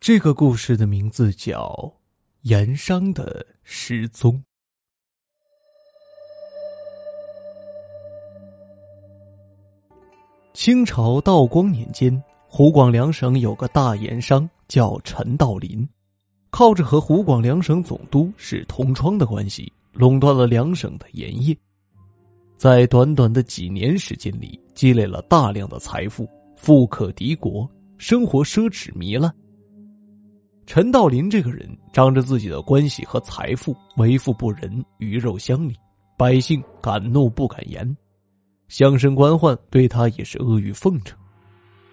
这个故事的名字叫《盐商的失踪》。清朝道光年间，湖广两省有个大盐商叫陈道林，靠着和湖广两省总督是同窗的关系，垄断了两省的盐业。在短短的几年时间里，积累了大量的财富，富可敌国，生活奢侈糜烂。陈道林这个人仗着自己的关系和财富，为富不仁，鱼肉乡里，百姓敢怒不敢言，乡绅官宦对他也是阿谀奉承。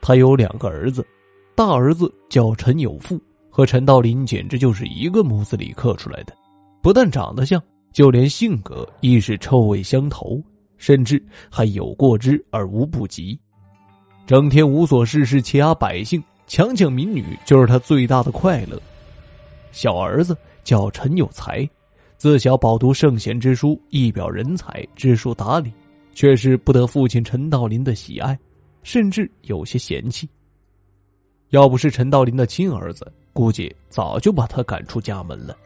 他有两个儿子，大儿子叫陈有富，和陈道林简直就是一个模子里刻出来的，不但长得像，就连性格亦是臭味相投，甚至还有过之而无不及，整天无所事事，欺压百姓。强抢民女就是他最大的快乐。小儿子叫陈有才，自小饱读圣贤之书，一表人才，知书达理，却是不得父亲陈道林的喜爱，甚至有些嫌弃。要不是陈道林的亲儿子，估计早就把他赶出家门了。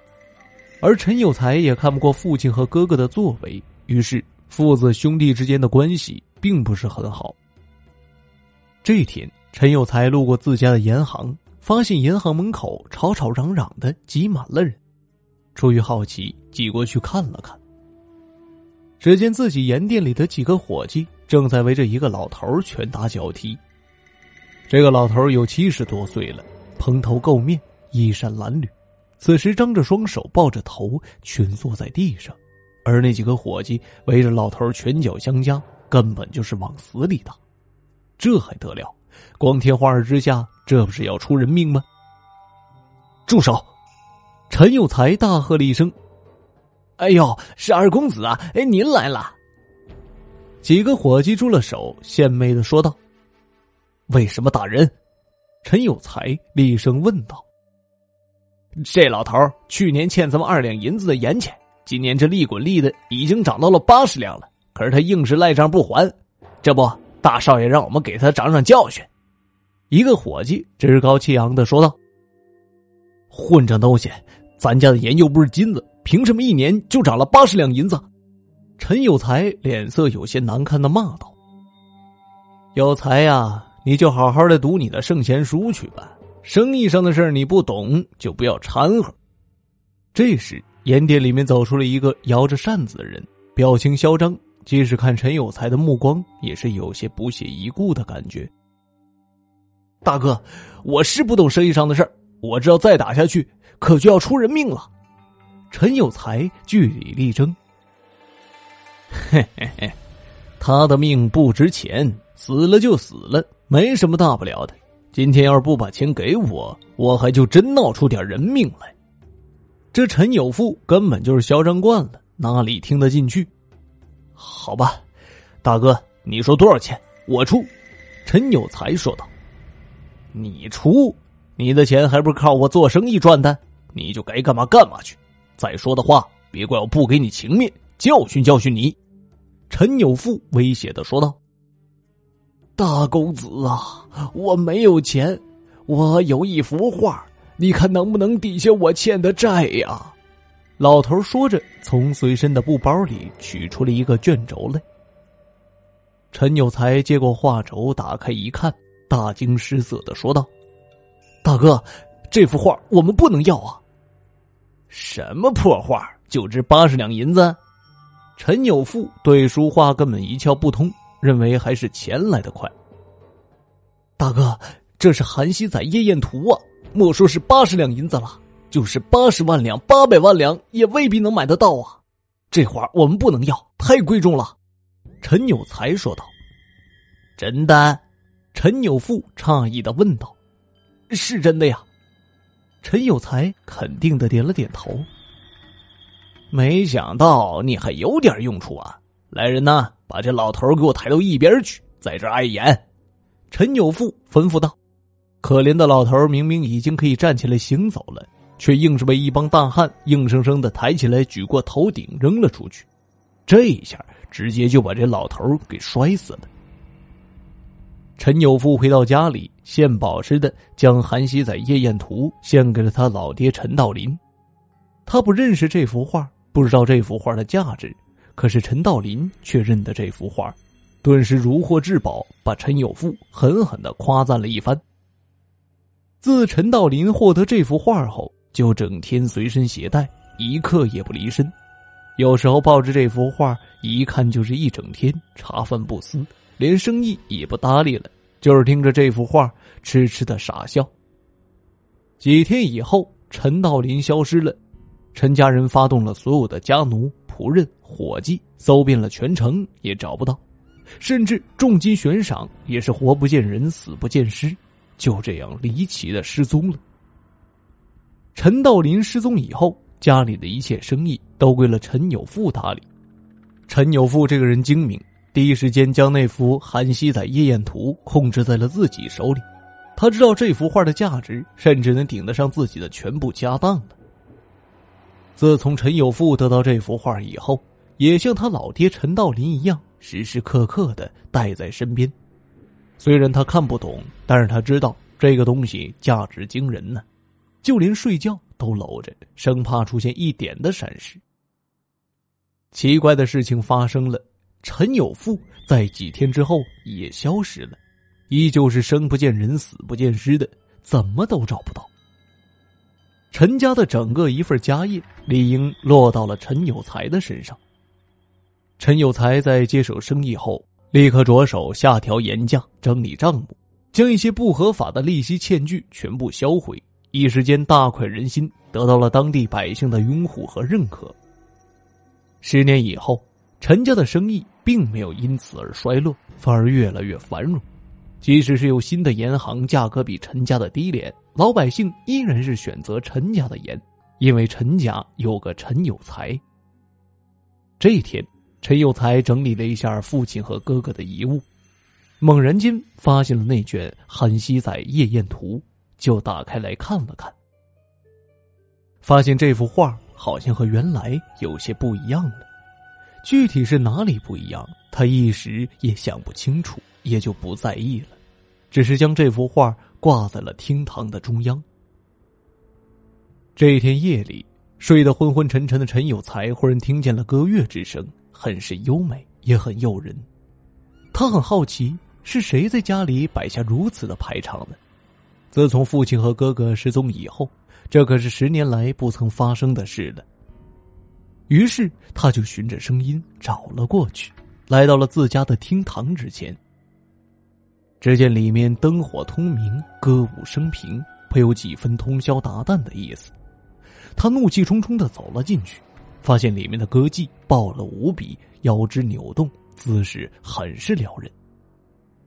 而陈有才也看不过父亲和哥哥的作为，于是父子兄弟之间的关系并不是很好。这一天。陈有才路过自家的银行，发现银行门口吵吵嚷嚷的挤满了人，出于好奇挤过去看了看。只见自己盐店里的几个伙计正在围着一个老头拳打脚踢。这个老头有七十多岁了，蓬头垢面，衣衫褴褛，此时张着双手抱着头蜷缩在地上，而那几个伙计围着老头拳脚相加，根本就是往死里打。这还得了？光天化日之下，这不是要出人命吗？住手！陈有才大喝了一声：“哎呦，是二公子啊！哎，您来了。”几个伙计住了手，献媚的说道：“为什么打人？”陈有才厉声问道：“这老头去年欠咱们二两银子的盐钱，今年这利滚利的已经涨到了八十两了，可是他硬是赖账不还，这不。”大少爷让我们给他长长教训。一个伙计趾高气扬的说道：“混账东西！咱家的盐又不是金子，凭什么一年就涨了八十两银子？”陈有才脸色有些难看的骂道：“有才呀，你就好好的读你的圣贤书去吧。生意上的事你不懂，就不要掺和。”这时，盐店里面走出了一个摇着扇子的人，表情嚣张。即使看陈有才的目光，也是有些不屑一顾的感觉。大哥，我是不懂生意上的事儿，我知道再打下去可就要出人命了。陈有才据理力争。嘿嘿嘿，他的命不值钱，死了就死了，没什么大不了的。今天要是不把钱给我，我还就真闹出点人命来。这陈有富根本就是嚣张惯了，哪里听得进去？好吧，大哥，你说多少钱，我出。陈有才说道：“你出，你的钱还不是靠我做生意赚的？你就该干嘛干嘛去。再说的话，别怪我不给你情面，教训教训你。”陈有富威胁的说道：“大公子啊，我没有钱，我有一幅画，你看能不能抵消我欠的债呀？”老头说着，从随身的布包里取出了一个卷轴来。陈有才接过画轴，打开一看，大惊失色的说道：“大哥，这幅画我们不能要啊！什么破画，就值八十两银子？”陈有富对书画根本一窍不通，认为还是钱来的快。大哥，这是《韩熙载夜宴图》啊，莫说是八十两银子了。就是八十万两、八百万两，也未必能买得到啊！这画我们不能要，太贵重了。”陈有才说道。“真的？”陈有富诧异的问道。“是真的呀。”陈有才肯定的点了点头。“没想到你还有点用处啊！来人呐，把这老头给我抬到一边去，在这碍眼。”陈有富吩咐道。可怜的老头明明已经可以站起来行走了。却硬是被一帮大汉硬生生的抬起来，举过头顶扔了出去。这一下直接就把这老头给摔死了。陈有富回到家里，献宝似的将《韩熙载夜宴图》献给了他老爹陈道林。他不认识这幅画，不知道这幅画的价值，可是陈道林却认得这幅画，顿时如获至宝，把陈有富狠狠的夸赞了一番。自陈道林获得这幅画后，就整天随身携带，一刻也不离身。有时候抱着这幅画，一看就是一整天，茶饭不思，连生意也不搭理了，就是听着这幅画，痴痴的傻笑。几天以后，陈道林消失了，陈家人发动了所有的家奴、仆人、伙计，搜遍了全城也找不到，甚至重金悬赏也是活不见人，死不见尸，就这样离奇的失踪了。陈道林失踪以后。家里的一切生意都归了陈有富打理。陈有富这个人精明，第一时间将那幅《韩熙载夜宴图》控制在了自己手里。他知道这幅画的价值，甚至能顶得上自己的全部家当了。自从陈有富得到这幅画以后，也像他老爹陈道林一样，时时刻刻的带在身边。虽然他看不懂，但是他知道这个东西价值惊人呢，就连睡觉。都搂着，生怕出现一点的闪失。奇怪的事情发生了，陈有富在几天之后也消失了，依旧是生不见人，死不见尸的，怎么都找不到。陈家的整个一份家业理应落到了陈有才的身上。陈有才在接手生意后，立刻着手下调盐价，整理账目，将一些不合法的利息欠据全部销毁。一时间大快人心，得到了当地百姓的拥护和认可。十年以后，陈家的生意并没有因此而衰落，反而越来越繁荣。即使是有新的盐行，价格比陈家的低廉，老百姓依然是选择陈家的盐，因为陈家有个陈有才。这一天，陈有才整理了一下父亲和哥哥的遗物，猛然间发现了那卷《韩熙载夜宴图》。就打开来看了看，发现这幅画好像和原来有些不一样了。具体是哪里不一样，他一时也想不清楚，也就不在意了，只是将这幅画挂在了厅堂的中央。这一天夜里，睡得昏昏沉沉的陈有才忽然听见了歌乐之声，很是优美，也很诱人。他很好奇，是谁在家里摆下如此的排场呢？自从父亲和哥哥失踪以后，这可是十年来不曾发生的事了。于是，他就循着声音找了过去，来到了自家的厅堂之前。只见里面灯火通明，歌舞升平，颇有几分通宵达旦的意思。他怒气冲冲的走了进去，发现里面的歌妓暴了无比，腰肢扭动，姿势很是撩人。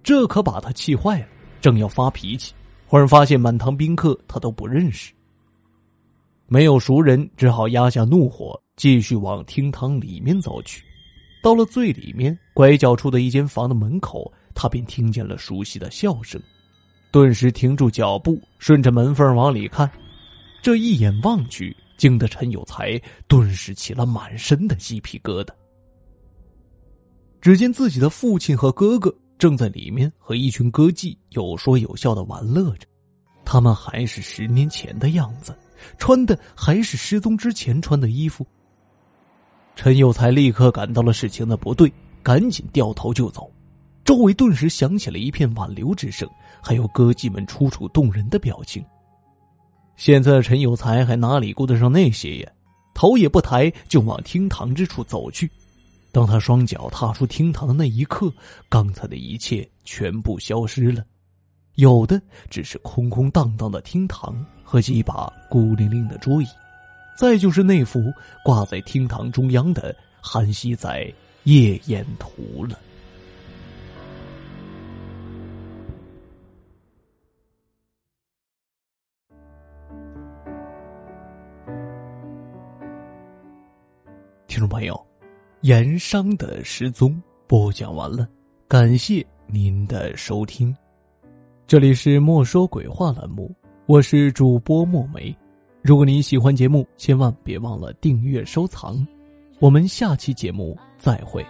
这可把他气坏了，正要发脾气。忽然发现满堂宾客他都不认识，没有熟人，只好压下怒火，继续往厅堂里面走去。到了最里面拐角处的一间房的门口，他便听见了熟悉的笑声，顿时停住脚步，顺着门缝往里看。这一眼望去，惊得陈有才顿时起了满身的鸡皮疙瘩。只见自己的父亲和哥哥。正在里面和一群歌妓有说有笑的玩乐着，他们还是十年前的样子，穿的还是失踪之前穿的衣服。陈有才立刻感到了事情的不对，赶紧掉头就走，周围顿时响起了一片挽留之声，还有歌妓们楚楚动人的表情。现在的陈有才还哪里顾得上那些呀？头也不抬就往厅堂之处走去。当他双脚踏出厅堂的那一刻，刚才的一切全部消失了，有的只是空空荡荡的厅堂和几把孤零零的桌椅，再就是那幅挂在厅堂中央的《韩熙载夜宴图》了。听众朋友。盐商的失踪播讲完了，感谢您的收听。这里是莫说鬼话栏目，我是主播墨梅。如果您喜欢节目，千万别忘了订阅收藏。我们下期节目再会。